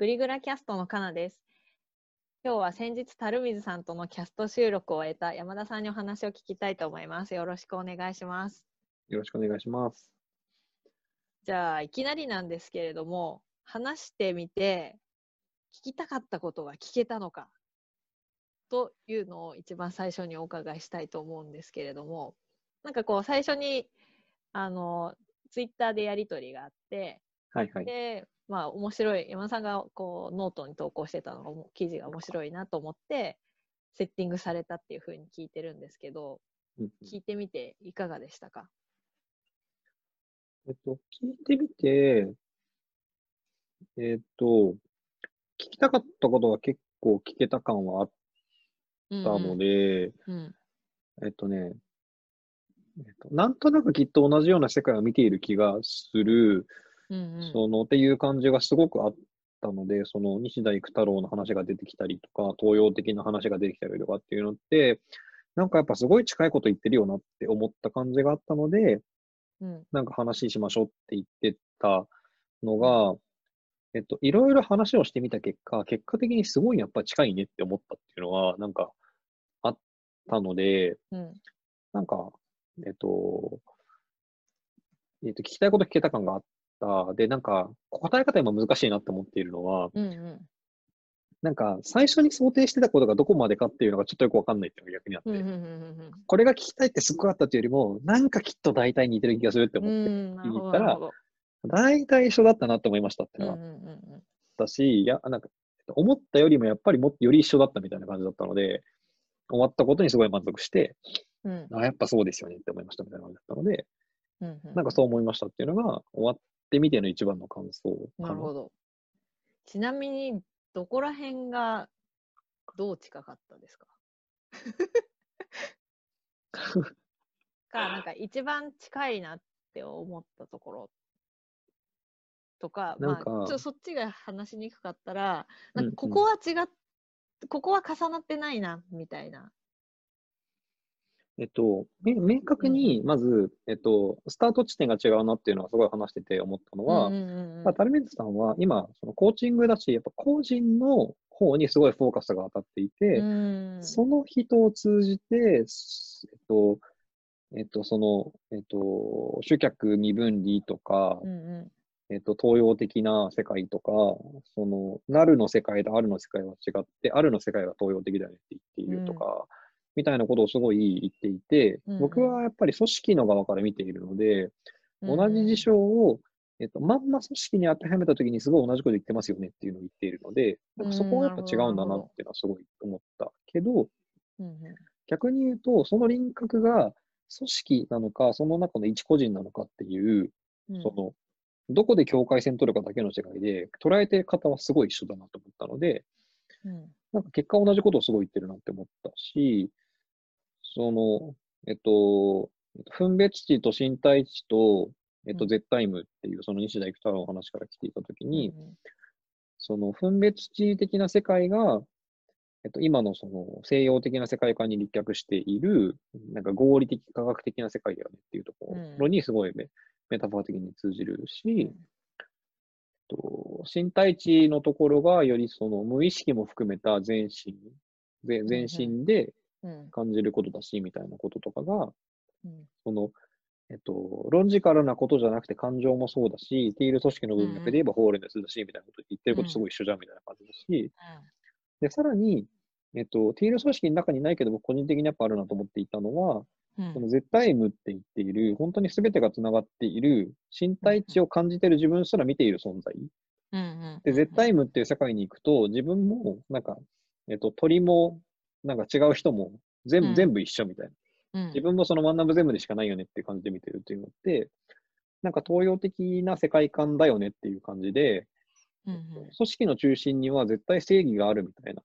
グリグラキャストのかなです。今日は先日、樽水さんとのキャスト収録を終えた山田さんにお話を聞きたいと思います。よろしくお願いします。よろしくお願いします。じゃあ、いきなりなんですけれども、話してみて、聞きたかったことが聞けたのかというのを一番最初にお伺いしたいと思うんですけれども、なんかこう、最初に、あの、ツイッターでやりとりがあって、はいはい。で、まあ、面白い、山田さんがこうノートに投稿してたのが、記事が面白いなと思って、セッティングされたっていうふうに聞いてるんですけど、うんうん。聞いてみていかがでしたか？えっと、聞いてみて、えっと、聞きたかったことは結構聞けた感はあったので、うん。えっとね、えっと、なんとなくきっと同じような世界を見ている気がする、うんうん。その、っていう感じがすごくあったので、その、西田育太郎の話が出てきたりとか、東洋的な話が出てきたりとかっていうのって、なんかやっぱすごい近いこと言ってるよなって思った感じがあったので、うん。なんか話しましょうって言ってたのが、えっと、いろいろ話をしてみた結果、結果的にすごいやっぱ近いねって思ったっていうのは、なんかあったので、うん。なんか、えっと、えっと、聞きたいこと聞けた感があった。で、なんか、答え方今難しいなって思っているのは、うんうん。なんか、最初に想定してたことがどこまでかっていうのがちょっとよくわかんないっていうのが逆にあって、うんうんうんこれが聞きたいってすっごいあったっていうよりも、なんかきっと大体似てる気がするって思って、聞いたら大体一緒だったなって思いましたってのがうんうんうん。あったし、いや、なんか、思ったよりもやっぱりもっとより一緒だったみたいな感じだったので、終わったことにすごい満足して、うん。あ、やっぱそうですよねって思いましたみたいな感じだったので、うんうん。なんかそう思いましたっていうのが、終わってみての一番の感想かな。なるほど。ちなみに、どこら辺がどう近かったですか？か、なんか一番近いなって思ったところとか、まあ、なんかちょっとそっちが話しにくかったら、なんうんかここは違っ、ここは重なってないな、みたいな。えっと、め明確に、まず、えっと、スタート地点が違うなっていうのはすごい話してて思ったのは、うんうんうんうん。まあ、タルミズさんは今、そのコーチングだし、やっぱ個人の方にすごいフォーカスが当たっていて、うん。その人を通じて、すえっと、えっと、その、えっと、主客身分離とかう、んうえっと、東洋的な世界とか、その、なるの世界とあるの世界は違って、あるの世界は東洋的だよねって言っているとか、みたいなことをすごい言っていて、僕はやっぱり組織の側から見ているので、ん同じ事象を、えっと、まんま組織に当てはめたときにすごい同じこと言ってますよねっていうのを言っているので、なんかそこはやっぱ違うんだなっていうのはすごい思ったけど、逆に言うと、その輪郭が組織なのか、その中の一個人なのかっていう、うん。その、どこで境界線取るかだけの違いで、捉えて方はすごい一緒だなと思ったので、うんなんか結果同じことをすごい言ってるなって思ったし、その、えっと、えっと分別値と身体値と、えっと、うん。絶対無っていう、その西田育太郎の話から来ていたときに、うんその分別値的な世界が、えっと、今のその西洋的な世界観に立脚している、なんか合理的、科学的な世界だよねっていうところにすごいメ,、メタファー的に通じるし、と、身体値のところがよりその無意識も含めた全身、全全身でうん。感じることだし、みたいなこととかが、うん。その、えっと、論ジカルなことじゃなくて感情もそうだし、ティール組織の文脈で言えばホールネスだし、みたいなこと言ってることすごい一緒じゃん、みたいな感じだし、で、さらに、えっと、ティール組織の中にないけど、僕個人的にやっぱあるなと思っていたのは、うんその絶対無って言っている、本当に全てが繋がっている、身体値を感じている自分すら見ている存在。で、絶対無っていう世界に行くと、自分も、なんか、えっと、鳥も、なんか違う人も、全部、うん。全部一緒みたいな。うん。自分もその真ん中全部でしかないよねっていう感じで見てるっていうのって、なんか東洋的な世界観だよねっていう感じで、うんうん。組織の中心には絶対正義があるみたいな、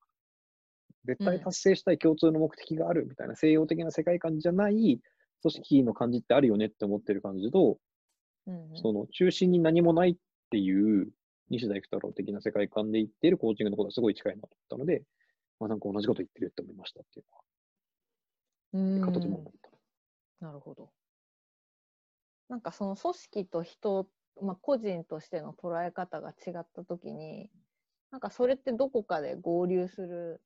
絶対達成したい共通の目的があるみたいな西洋的な世界観じゃない組織の感じってあるよねって思ってる感じと、うんうんその中心に何もないっていう西田育太郎的な世界観で言っているコーチングのことがすごい近いなと思ったので、まあなんか同じこと言ってるって思いましたっていううんのは、形も思った。なるほど。なんかその組織と人、まあ、個人としての捉え方が違ったときに、なんかそれってどこかで合流する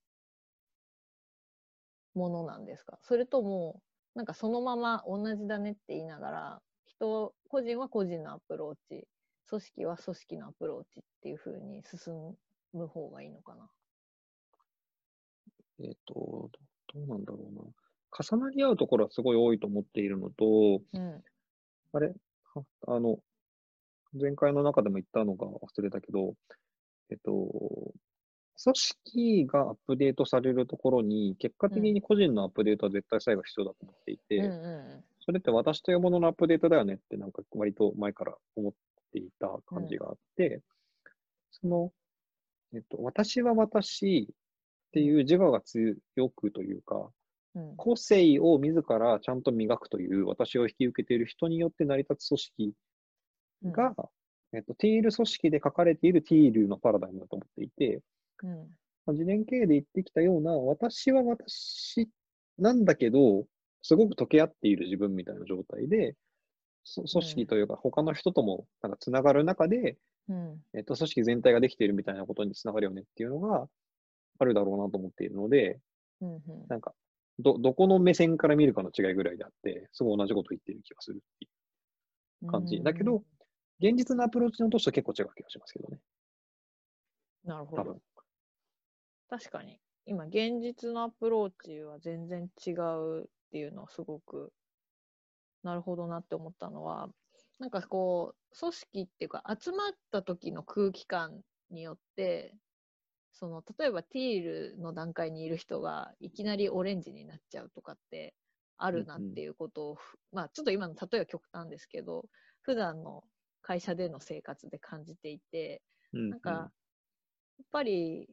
ものなんですか？それとも、なんかそのまま同じだねって言いながら、人、個人は個人のアプローチ、組織は組織のアプローチっていう風に進む方がいいのかな？えっ、と、どどうなんだろうな。重なり合うところはすごい多いと思っているのと、うん。あれ？はあの、前回の中でも言ったのが忘れたけど、えっと、組織がアップデートされるところに、結果的に個人のアップデートは絶対最後必要だと思っていて、うんうんそれって私というもののアップデートだよねってなんか割と前から思っていた感じがあって、その、えっと、私は私っていう自我が強くというか、うん。個性を自らちゃんと磨くという私を引き受けている人によって成り立つ組織うん。が、えっと、ティール組織で書かれているティールのパラダイムだと思っていて、うん。まあ自伝経営で言ってきたような、私は私なんだけど、すごく溶け合っている自分みたいな状態で、そ組織というか他の人ともなんかつながる中で、うん。えっと、組織全体ができているみたいなことにつながるよねっていうのがあるだろうなと思っているので、うん。うん。なんか、ど、どこの目線から見るかの違いぐらいであって、すごい同じこと言ってる気がするっていう感じ。だけど、現実のアプローチの年と結構違う気がしますけどね。なるほど多分。。確かに。今、現実のアプローチは全然違うっていうのはすごく、なるほどなって思ったのは、なんかこう、組織っていうか、集まった時の空気感によって、その、例えばティールの段階にいる人がいきなりオレンジになっちゃうとかってあるなっていうことを、ふまあちょっと今の例えは極端ですけど、普段の会社での生活で感じていて、うんなんか、やっぱり、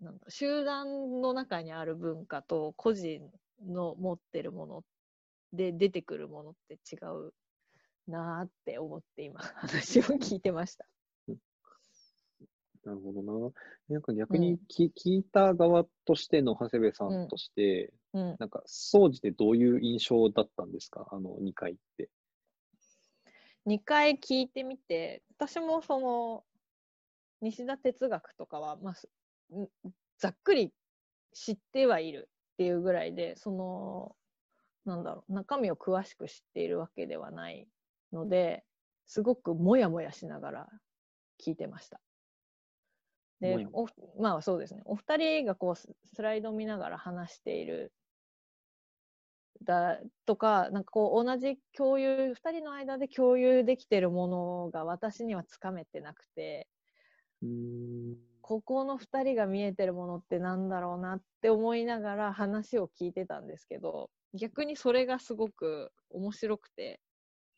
なんだ、集団の中にある文化と個人の持ってるもので出てくるものって違うなーって思って今話を聞いてました。なるほどな。なんか逆にき、聞いた側としての長谷部さんとして、うん。なんか、総じてどういう印象だったんですか？あの2回って。2回聞いてみて、私もその、西田哲学とかは、まあ、ざっくり知ってはいるっていうぐらいで、その、なんだろう、中身を詳しく知っているわけではないので、すごくもやもやしながら聞いてました。でおまあそうですね。お二人がこうススライドを見ながら話しているだとか、なんかこう同じ共有、二人の間で共有できてるものが私にはつかめてなくて、うーん。ここの二人が見えてるものってなんだろうなって思いながら話を聞いてたんですけど、逆にそれがすごく面白くて、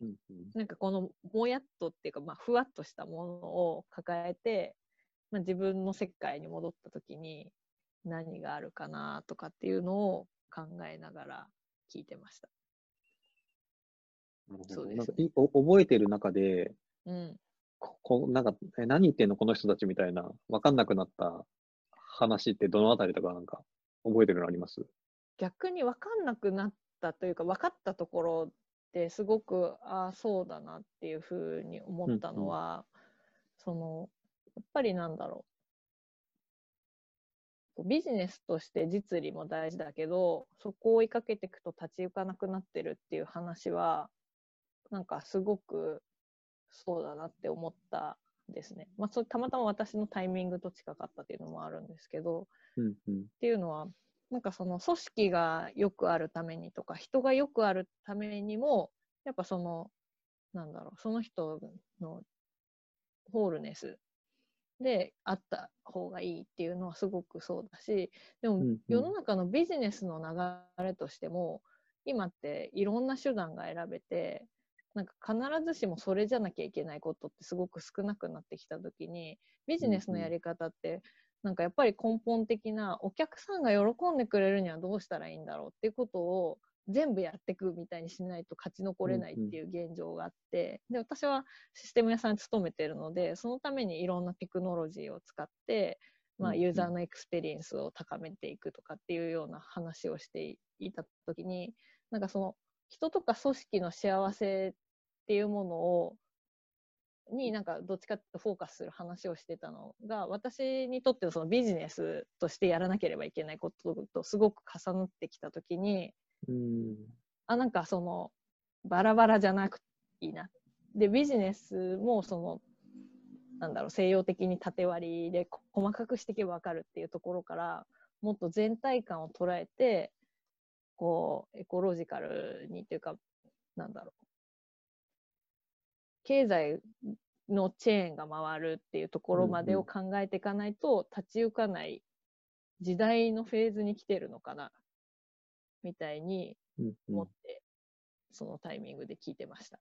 うんうんなんかこのもやっとっていうか、まあ、ふわっとしたものを抱えて、まあ、自分の世界に戻った時に何があるかなとかっていうのを考えながら聞いてました。そうですなんかいお覚えてる中で、うん。ここなんか、え、何言ってんのこの人たちみたいな、わかんなくなった話ってどのあたりとかなんか、覚えてるのあります？逆に分かんなくなったというか分かったところってすごくああそうだなっていうふうに思ったのは、そのやっぱりなんだろう。ビジネスとして実利も大事だけどそこを追いかけていくと立ち行かなくなってるっていう話はなんかすごくそうだなって思ったんですね。まあ、それたまたま私のタイミングと近かったっていうのもあるんですけど、うんうん。っていうのは、なんかその組織がよくあるためにとか、人がよくあるためにも、やっぱその、なんだろう、その人のホールネスであった方がいいっていうのはすごくそうだし、でも世の中のビジネスの流れとしても、今っていろんな手段が選べて、なんか必ずしもそれじゃなきゃいけないことってすごく少なくなってきたときに、ビジネスのやり方って、なんかやっぱり根本的なお客さんが喜んでくれるにはどうしたらいいんだろうっていうことを全部やっていくみたいにしないと勝ち残れないっていう現状があって、で、私はシステム屋さんに勤めてるので、そのためにいろんなテクノロジーを使って、まあ、ユーザーのエクスペリエンスを高めていくとかっていうような話をしていたときに、なんかその人とか組織の幸せっていうものをになんかどっちかってフォーカスする話をしてたのが私にとってのそのビジネスとしてやらなければいけないこととすごく重なってきた時にうん。あなんかそのバラバラじゃなくていいなでビジネスもそのなんだろう西洋的に縦割りでこ細かくしていけば分かるっていうところからもっと全体感を捉えてこうエコロジカルにっていうかなんだろう。経済のチェーンが回るっていうところまでを考えていかないと立ち行かない時代のフェーズに来てるのかなみたいに思って、そのタイミングで聞いてました。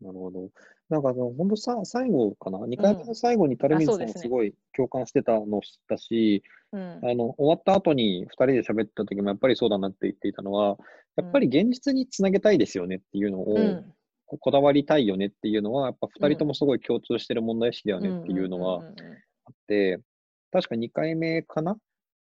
なるほど。なんかあの、本当さ、最後かな ?2 回目の最後にタルミンさんがあそうですごい共感してたのを知ったし、うん。あの、終わった後に2人で喋った時もやっぱりそうだなって言っていたのは、やっぱり現実につなげたいですよねっていうのを、うん。ここだわりたいよねっていうのは、やっぱ2人ともすごい共通してる問題意識だよねっていうのはあって、確か2回目かな？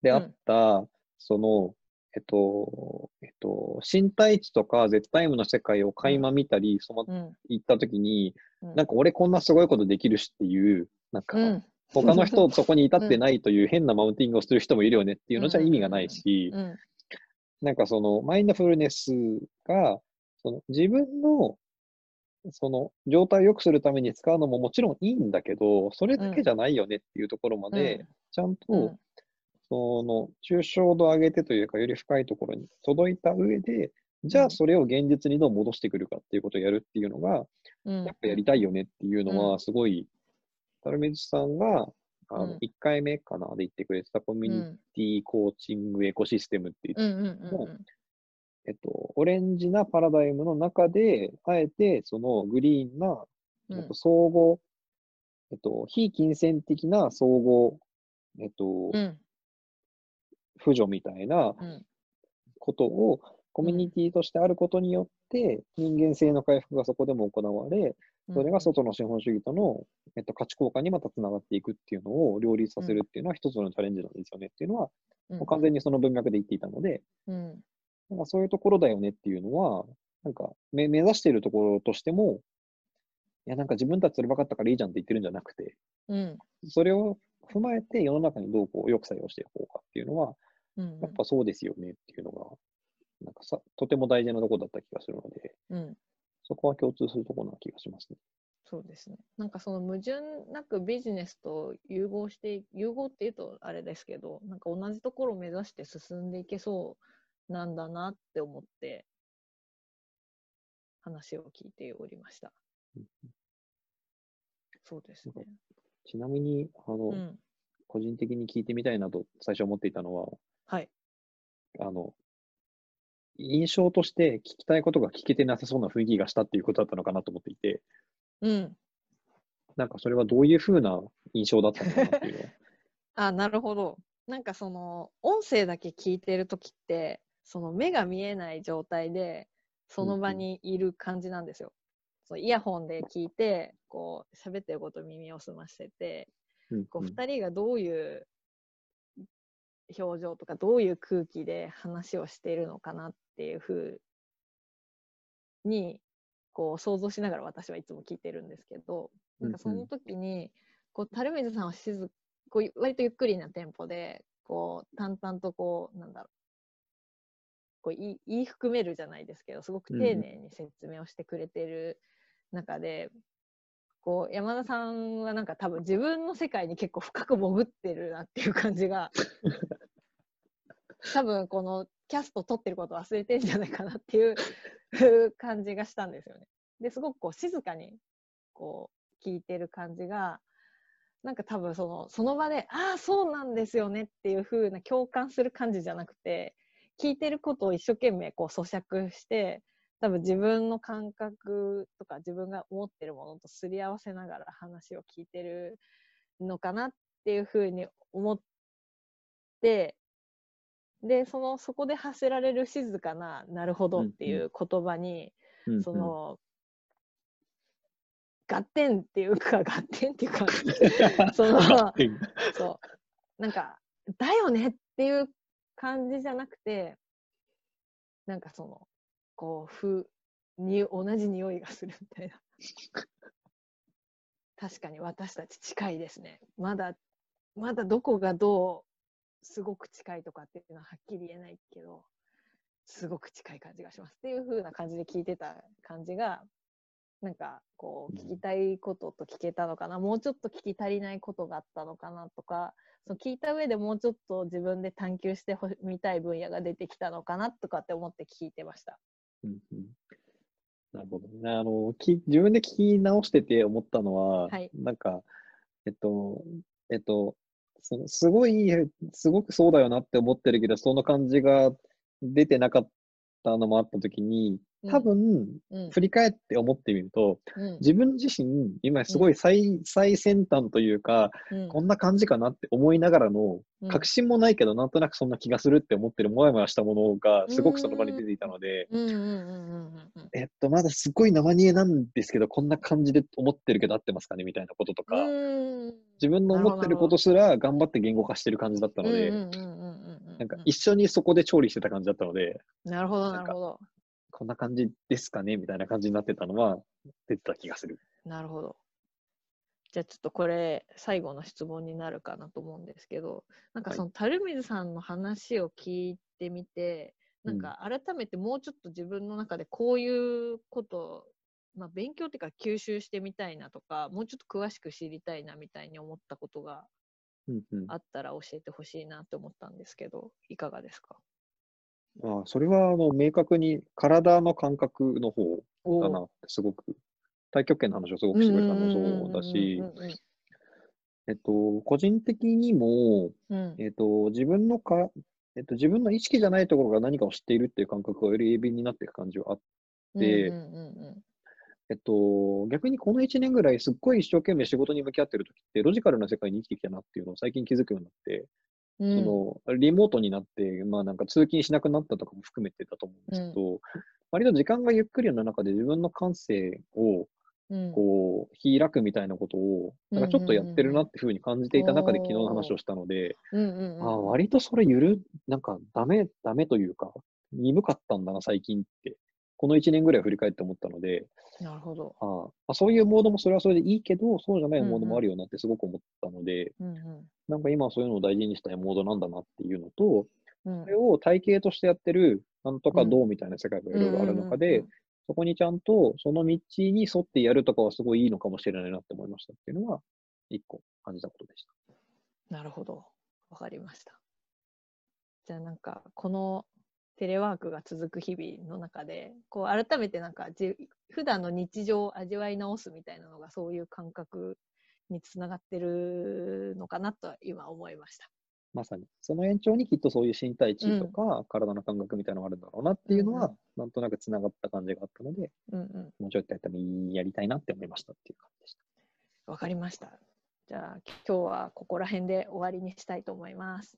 であった、その、えっと、えっと、身体値とか絶対無の世界を垣間見たり、その行った時に、うん。なんか俺こんなすごいことできるしっていう、なんかうん。他の人そこに至ってないという変なマウンティングをする人もいるよねっていうのじゃ意味がないし、うん。なんかそのマインドフルネスが、その自分のその状態を良くするために使うのももちろんいいんだけど、それだけじゃないよねっていうところまで、ちゃんと、うんその抽象度を上げてというか、より深いところに届いた上で、じゃうんあそれを現実にどう戻してくるかっていうことをやるっていうのが、うん。やっぱやりたいよねっていうのうは、すごい、タルメズさんが、あのうん、1回目かなで言ってくれてたコミュニティコーチングエコシステムって言って、うんうんうんうん。えっと、オレンジなパラダイムの中で、あえてそのグリーンな、っと、総合、えっと、非金銭的な総合、えっと、うん扶助みたいなうん。ことをコミュニティとしてあることによって、人間性の回復がそこでも行われ、それが外の資本主義との、えっと、価値交換にまたつながっていくっていうのを両立させるっていうのは一つのチャレンジなんですよねっていうのは、うん。もう完全にその文脈で言っていたので、うん。なんかそういうところだよねっていうのは、なんか目目指しているところとしても、いや、なんか自分たちそれ分かったからいいじゃんって言ってるんじゃなくて、うん。それを踏まえて世の中にどうこうよく作用していこうかっていうのは、うんやっぱそうですよねっていうのが、なんかさ、とても大事なところだった気がするので、うんそこは共通するところな気がしますね。そうですね。なんかその矛盾なくビジネスと融合して、融合っていうとあれですけど、なんか同じところを目指して進んでいけそうなんだなって思って、話を聞いておりました。そうですね。ちなみに、あの、うん。個人的に聞いてみたいなと最初思っていたのは、はい。あの、印象として聞きたいことが聞けてなさそうな雰囲気がしたっていうことだったのかなと思っていて、うん。なんかそれはどういうふうな印象だったのかなっていうのは。あ、なるほど。なんかその、音声だけ聞いてるときって、その目が見えない状態で、その場にいる感じなんですよ。そうイヤホンで聞いて、こう、喋ってること耳を澄ましてて、うんこう、うん二人がどういう表情とか、どういう空気で話をしているのかなっていうふうに、こう、想像しながら私はいつも聞いてるんですけど、なんかその時に、こう、樽水さんは静こう割とゆっくりなテンポで、こう、淡々とこう、なんだろう、こう言い言い含めるじゃないですけど、すごく丁寧に説明をしてくれてる中で、こう、山田さんはなんか多分自分の世界に結構深く潜ってるなっていう感じが、多分このキャスト撮ってること忘れてんじゃないかなっていう感じがしたんですよね。で、すごくこう静かにこう聞いてる感じが、なんか多分その、その場で、ああ、そうなんですよねっていう風な共感する感じじゃなくて、聞いてることを一生懸命こう咀嚼して、多分自分の感覚とか自分が思ってるものとすり合わせながら話を聞いてるのかなっていう風に思って、で、その、そこで発せられる静かな、なるほどっていう言葉に、うんうん。その、合点っていうか、合点っていうか、その、そう、なんか、だよねっていう感じじゃなくて、なんかその、こう、ふ、に、同じ匂いがするみたいな。確かに私たち近いですね。まだ、まだどこがどうすごく近いとかっていうのははっきり言えないけど、すごく近い感じがしますっていう風な感じで聞いてた感じが、なんかこう聞きたいことと聞けたのかな、もうちょっと聞き足りないことがあったのかなとか、その聞いた上でもうちょっと自分で探求してみたい分野が出てきたのかなとかって思って聞いてました。うんうんなるほどね。あの、き自分で聞き直してて思ったのは、はいなんか、えっと、えっと、そのすごい、すごくそうだよなって思ってるけど、その感じが出てなかったのもあったときに、多分、うん、振り返って思ってみると、うん。自分自身、今すごい最,、最先端というか、うん。こんな感じかなって思いながらの、うん。確信もないけど、なんとなくそんな気がするって思ってるもやもやしたものが、すごくその場に出ていたので、うんうんうんうんうん。えっと、まだすごい生煮えなんですけど、こんな感じで思ってるけど合ってますかねみたいなこととか、うん。自分の思ってることすら頑張って言語化してる感じだったので、うんうんうんうんうん。なんか一緒にそこで調理してた感じだったので、なるほどなるほどこんな感じですかね？みたいな感じになってたのは出てた気がする。なるほど。じゃあちょっとこれ最後の質問になるかなと思うんですけどなんかはい。その垂水さんの話を聞いてみて、なんか改めてもうちょっと自分の中でこういうことまあ、勉強っていうか吸収してみたいなとかもうちょっと詳しく知りたいなみたいに思ったことがあったら教えてほしいなって思ったんですけどいかがですか？あそれはあの明確に体の感覚の方おだなってすごく、太極拳の話をすごくしてくれたのもそうだしえっと、個人的にも、うん。うんえっと、自分のか、えっと、自分の意識じゃないところが何かを知っているっていう感覚がより鋭敏になっていく感じはあっでうんうんうんえっと、逆にこの1年ぐらいすっごい一生懸命仕事に向き合ってる時って、ロジカルな世界に生きてきたなっていうのを最近気づくようになって、うんその、リモートになって、まあなんか通勤しなくなったとかも含めてだと思うんですけど、割と時間がゆっくりの中で自分の感性をうん。こう開くみたいなことを、なんかちょっとやってるなっていうふうに感じていた中で昨日の話をしたので、あ、割とそれゆる、なんかダメ、ダメというか、鈍かったんだな、最近って。この1年ぐらい振り返って思ったので、なるほど。ああまあ、そういうモードもそれはそれでいいけど、そうじゃないモードもあるよなってすごく思ったので、うんなんか今はそういうのを大事にしたいモードなんだなっていうのと、うんそれを体系としてやってる、なんとかどうみたいな世界がいろいろある中うんうんでうん、そこにちゃんとその道に沿ってやるとかはすごいいいのかもしれないなって思いましたっていうのは、一個感じたことでした。なるほど。わかりました。じゃあなんか、このテレワークが続く日々の中で、こう改めてなんかじ、普段の日常を味わい直すみたいなのが、そういう感覚につながってるのかなと今思いました。まさに。その延長にきっとそういう身体値とか、体の感覚みたいなのがあるんだろうなっていうのは、うんなんとなくつながった感じがあったので、うんうん。もうちょっとやったらいいやりたいなって思いましたっていう感じでした。わかりました。じゃあ、今日はここら辺で終わりにしたいと思います。